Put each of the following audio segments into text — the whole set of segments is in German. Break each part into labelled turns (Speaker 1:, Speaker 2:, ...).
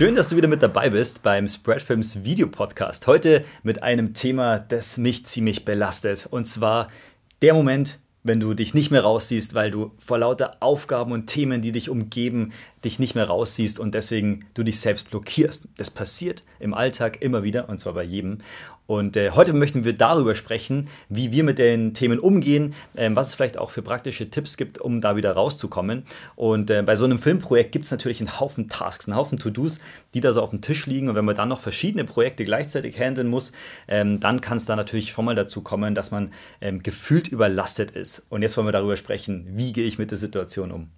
Speaker 1: Schön, dass du wieder mit dabei bist beim Spreadfilms Videopodcast. Heute mit einem Thema, das mich ziemlich belastet. Und zwar der Moment, wenn du dich nicht mehr raussiehst, weil du vor lauter Aufgaben und Themen, die dich umgeben, dich nicht mehr raussiehst und deswegen du dich selbst blockierst. Das passiert im Alltag immer wieder und zwar bei jedem. Und äh, heute möchten wir darüber sprechen, wie wir mit den Themen umgehen, äh, was es vielleicht auch für praktische Tipps gibt, um da wieder rauszukommen. Und äh, bei so einem Filmprojekt gibt es natürlich einen Haufen Tasks, einen Haufen To-Dos, die da so auf dem Tisch liegen. Und wenn man dann noch verschiedene Projekte gleichzeitig handeln muss, ähm, dann kann es da natürlich schon mal dazu kommen, dass man ähm, gefühlt überlastet ist. Und jetzt wollen wir darüber sprechen, wie gehe ich mit der Situation um.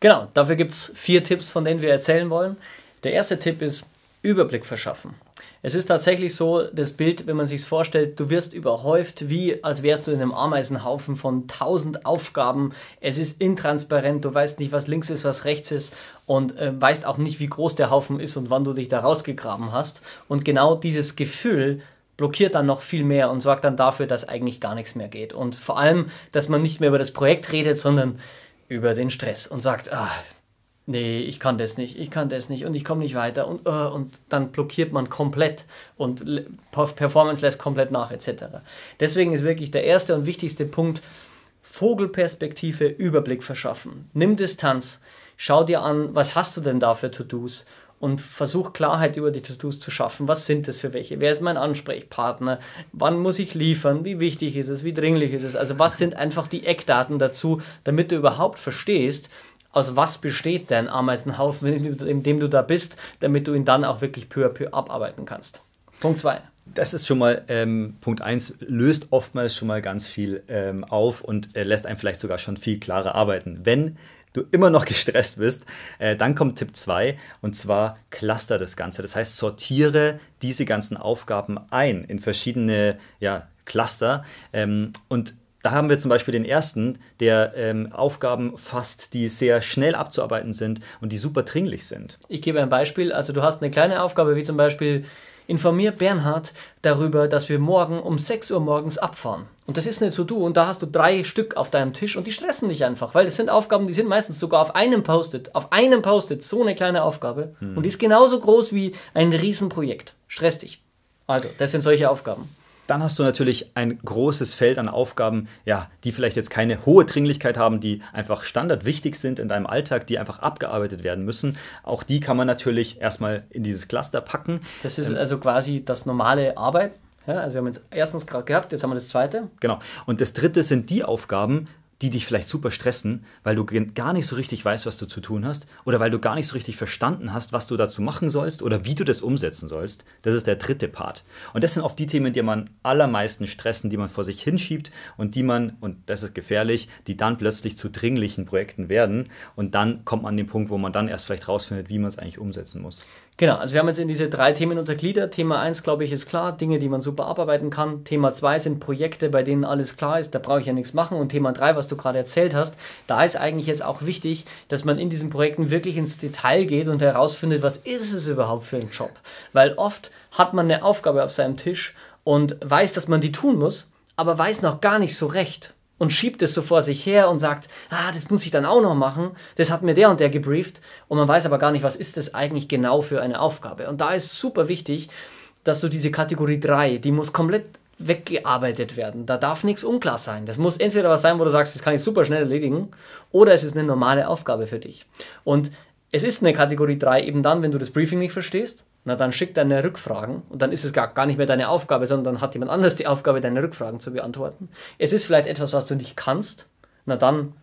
Speaker 2: Genau, dafür gibt es vier Tipps, von denen wir erzählen wollen. Der erste Tipp ist Überblick verschaffen. Es ist tatsächlich so, das Bild, wenn man sich vorstellt, du wirst überhäuft, wie als wärst du in einem Ameisenhaufen von tausend Aufgaben. Es ist intransparent, du weißt nicht, was links ist, was rechts ist und äh, weißt auch nicht, wie groß der Haufen ist und wann du dich da rausgegraben hast. Und genau dieses Gefühl blockiert dann noch viel mehr und sorgt dann dafür, dass eigentlich gar nichts mehr geht. Und vor allem, dass man nicht mehr über das Projekt redet, sondern über den Stress und sagt, ah, nee, ich kann das nicht, ich kann das nicht und ich komme nicht weiter und, uh, und dann blockiert man komplett und Performance lässt komplett nach etc. Deswegen ist wirklich der erste und wichtigste Punkt Vogelperspektive, Überblick verschaffen. Nimm Distanz, schau dir an, was hast du denn da für To-Dos und versuch Klarheit über die To-Dos zu schaffen. Was sind das für welche? Wer ist mein Ansprechpartner? Wann muss ich liefern? Wie wichtig ist es? Wie dringlich ist es? Also was sind einfach die Eckdaten dazu, damit du überhaupt verstehst, aus was besteht dein Ameisenhaufen, in dem du da bist, damit du ihn dann auch wirklich peu à peu abarbeiten kannst. Punkt 2.
Speaker 1: Das ist schon mal ähm, Punkt 1, löst oftmals schon mal ganz viel ähm, auf und äh, lässt einen vielleicht sogar schon viel klarer arbeiten. Wenn du immer noch gestresst bist, äh, dann kommt Tipp 2 und zwar cluster das Ganze. Das heißt, sortiere diese ganzen Aufgaben ein in verschiedene ja, Cluster ähm, und da haben wir zum Beispiel den ersten, der ähm, Aufgaben fasst, die sehr schnell abzuarbeiten sind und die super dringlich sind.
Speaker 2: Ich gebe ein Beispiel. Also du hast eine kleine Aufgabe, wie zum Beispiel informier Bernhard darüber, dass wir morgen um 6 Uhr morgens abfahren. Und das ist eine To-Do und da hast du drei Stück auf deinem Tisch und die stressen dich einfach, weil das sind Aufgaben, die sind meistens sogar auf einem Post-it, auf einem Post-it, so eine kleine Aufgabe hm. und die ist genauso groß wie ein Riesenprojekt. Stress dich. Also, das sind solche Aufgaben.
Speaker 1: Dann hast du natürlich ein großes Feld an Aufgaben, ja, die vielleicht jetzt keine hohe Dringlichkeit haben, die einfach standardwichtig sind in deinem Alltag, die einfach abgearbeitet werden müssen. Auch die kann man natürlich erstmal in dieses Cluster packen.
Speaker 2: Das ist ähm, also quasi das normale Arbeit. Ja, also wir haben jetzt erstens gerade gehabt, jetzt haben wir das zweite.
Speaker 1: Genau. Und das dritte sind die Aufgaben, die dich vielleicht super stressen, weil du gar nicht so richtig weißt, was du zu tun hast oder weil du gar nicht so richtig verstanden hast, was du dazu machen sollst oder wie du das umsetzen sollst. Das ist der dritte Part. Und das sind oft die Themen, die man allermeisten stressen, die man vor sich hinschiebt und die man, und das ist gefährlich, die dann plötzlich zu dringlichen Projekten werden und dann kommt man an den Punkt, wo man dann erst vielleicht rausfindet, wie man es eigentlich umsetzen muss.
Speaker 2: Genau, also wir haben jetzt in diese drei Themen untergliedert. Thema 1, glaube ich, ist klar, Dinge, die man super abarbeiten kann. Thema 2 sind Projekte, bei denen alles klar ist, da brauche ich ja nichts machen. Und Thema 3, was du gerade erzählt hast, da ist eigentlich jetzt auch wichtig, dass man in diesen Projekten wirklich ins Detail geht und herausfindet, was ist es überhaupt für ein Job. Weil oft hat man eine Aufgabe auf seinem Tisch und weiß, dass man die tun muss, aber weiß noch gar nicht so recht und schiebt es so vor sich her und sagt, ah, das muss ich dann auch noch machen, das hat mir der und der gebrieft und man weiß aber gar nicht, was ist das eigentlich genau für eine Aufgabe. Und da ist super wichtig, dass du diese Kategorie 3, die muss komplett weggearbeitet werden. Da darf nichts unklar sein. Das muss entweder was sein, wo du sagst, das kann ich super schnell erledigen, oder es ist eine normale Aufgabe für dich. Und es ist eine Kategorie 3 eben dann, wenn du das Briefing nicht verstehst, na dann schick deine Rückfragen und dann ist es gar, gar nicht mehr deine Aufgabe, sondern dann hat jemand anders die Aufgabe, deine Rückfragen zu beantworten. Es ist vielleicht etwas, was du nicht kannst, na dann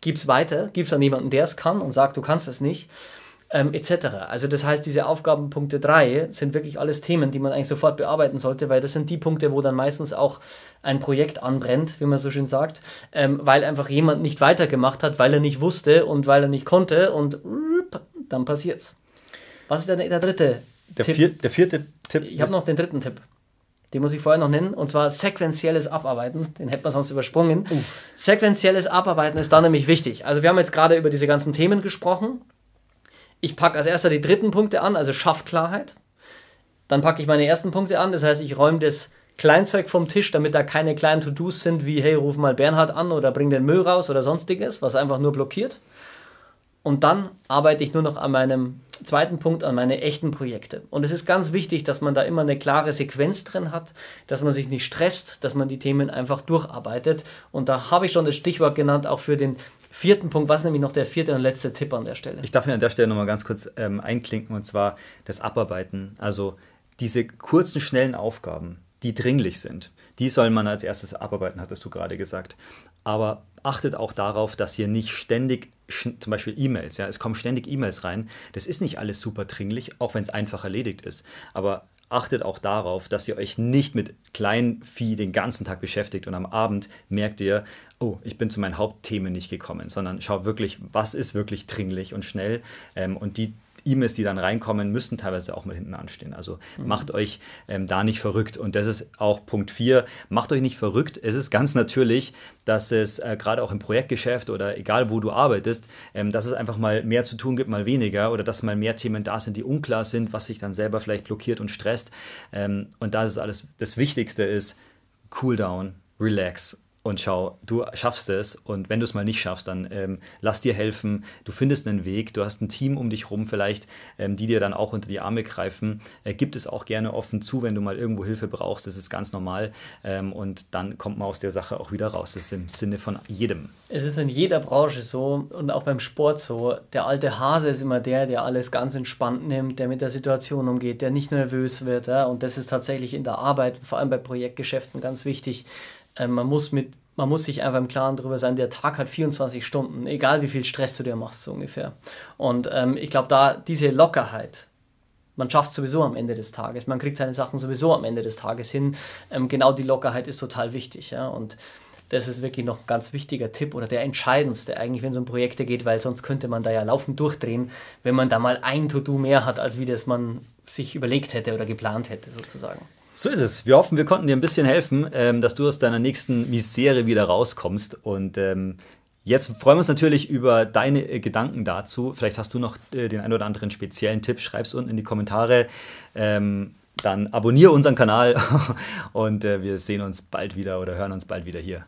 Speaker 2: gib es weiter, gib es an jemanden, der es kann und sag, du kannst es nicht, ähm, etc. Also das heißt, diese Aufgabenpunkte 3 sind wirklich alles Themen, die man eigentlich sofort bearbeiten sollte, weil das sind die Punkte, wo dann meistens auch ein Projekt anbrennt, wie man so schön sagt, ähm, weil einfach jemand nicht weitergemacht hat, weil er nicht wusste und weil er nicht konnte und dann passiert's. Was ist der, der dritte
Speaker 1: der Tipp? Vier, der vierte Tipp.
Speaker 2: Ich habe noch den dritten Tipp. Den muss ich vorher noch nennen, und zwar sequenzielles Abarbeiten. Den hätten wir sonst übersprungen. Uh. Sequenzielles Abarbeiten ist da nämlich wichtig. Also wir haben jetzt gerade über diese ganzen Themen gesprochen. Ich packe als erster die dritten Punkte an, also schaff Klarheit. Dann packe ich meine ersten Punkte an, das heißt, ich räume das Kleinzeug vom Tisch, damit da keine kleinen To-Dos sind wie, hey, ruf mal Bernhard an oder bring den Müll raus oder sonstiges, was einfach nur blockiert. Und dann arbeite ich nur noch an meinem zweiten Punkt, an meine echten Projekte. Und es ist ganz wichtig, dass man da immer eine klare Sequenz drin hat, dass man sich nicht stresst, dass man die Themen einfach durcharbeitet. Und da habe ich schon das Stichwort genannt, auch für den vierten Punkt. Was nämlich noch der vierte und letzte Tipp an der Stelle?
Speaker 1: Ich darf mir an der Stelle nochmal ganz kurz ähm, einklinken und zwar das Abarbeiten. Also diese kurzen, schnellen Aufgaben, die dringlich sind, die soll man als erstes abarbeiten, hattest du gerade gesagt. Aber achtet auch darauf, dass ihr nicht ständig, zum Beispiel E-Mails, ja, es kommen ständig E-Mails rein. Das ist nicht alles super dringlich, auch wenn es einfach erledigt ist. Aber achtet auch darauf, dass ihr euch nicht mit Kleinvieh den ganzen Tag beschäftigt und am Abend merkt ihr, oh, ich bin zu meinen Hauptthemen nicht gekommen, sondern schaut wirklich, was ist wirklich dringlich und schnell ähm, und die E-Mails, die dann reinkommen, müssen teilweise auch mal hinten anstehen. Also mhm. macht euch ähm, da nicht verrückt. Und das ist auch Punkt 4. Macht euch nicht verrückt. Es ist ganz natürlich, dass es äh, gerade auch im Projektgeschäft oder egal wo du arbeitest, ähm, dass es einfach mal mehr zu tun gibt, mal weniger oder dass mal mehr Themen da sind, die unklar sind, was sich dann selber vielleicht blockiert und stresst. Ähm, und da ist alles, das Wichtigste ist, cool down, relax und schau, du schaffst es und wenn du es mal nicht schaffst, dann ähm, lass dir helfen, du findest einen Weg, du hast ein Team um dich rum vielleicht, ähm, die dir dann auch unter die Arme greifen. Äh, gibt es auch gerne offen zu, wenn du mal irgendwo Hilfe brauchst, das ist ganz normal ähm, und dann kommt man aus der Sache auch wieder raus. Das ist im Sinne von jedem.
Speaker 2: Es ist in jeder Branche so und auch beim Sport so. Der alte Hase ist immer der, der alles ganz entspannt nimmt, der mit der Situation umgeht, der nicht nervös wird ja? und das ist tatsächlich in der Arbeit, vor allem bei Projektgeschäften ganz wichtig ähm, man, muss mit, man muss sich einfach im Klaren darüber sein, der Tag hat 24 Stunden, egal wie viel Stress du dir machst, so ungefähr. Und ähm, ich glaube, da diese Lockerheit, man schafft sowieso am Ende des Tages, man kriegt seine Sachen sowieso am Ende des Tages hin. Ähm, genau die Lockerheit ist total wichtig. Ja? Und das ist wirklich noch ein ganz wichtiger Tipp oder der entscheidendste eigentlich, wenn es um Projekte geht, weil sonst könnte man da ja laufend durchdrehen, wenn man da mal ein To-Do mehr hat, als wie das man sich überlegt hätte oder geplant hätte, sozusagen.
Speaker 1: So ist es. Wir hoffen, wir konnten dir ein bisschen helfen, ähm, dass du aus deiner nächsten Misere wieder rauskommst. Und ähm, jetzt freuen wir uns natürlich über deine äh, Gedanken dazu. Vielleicht hast du noch äh, den ein oder anderen speziellen Tipp. Schreib es unten in die Kommentare. Ähm, dann abonniere unseren Kanal und äh, wir sehen uns bald wieder oder hören uns bald wieder hier.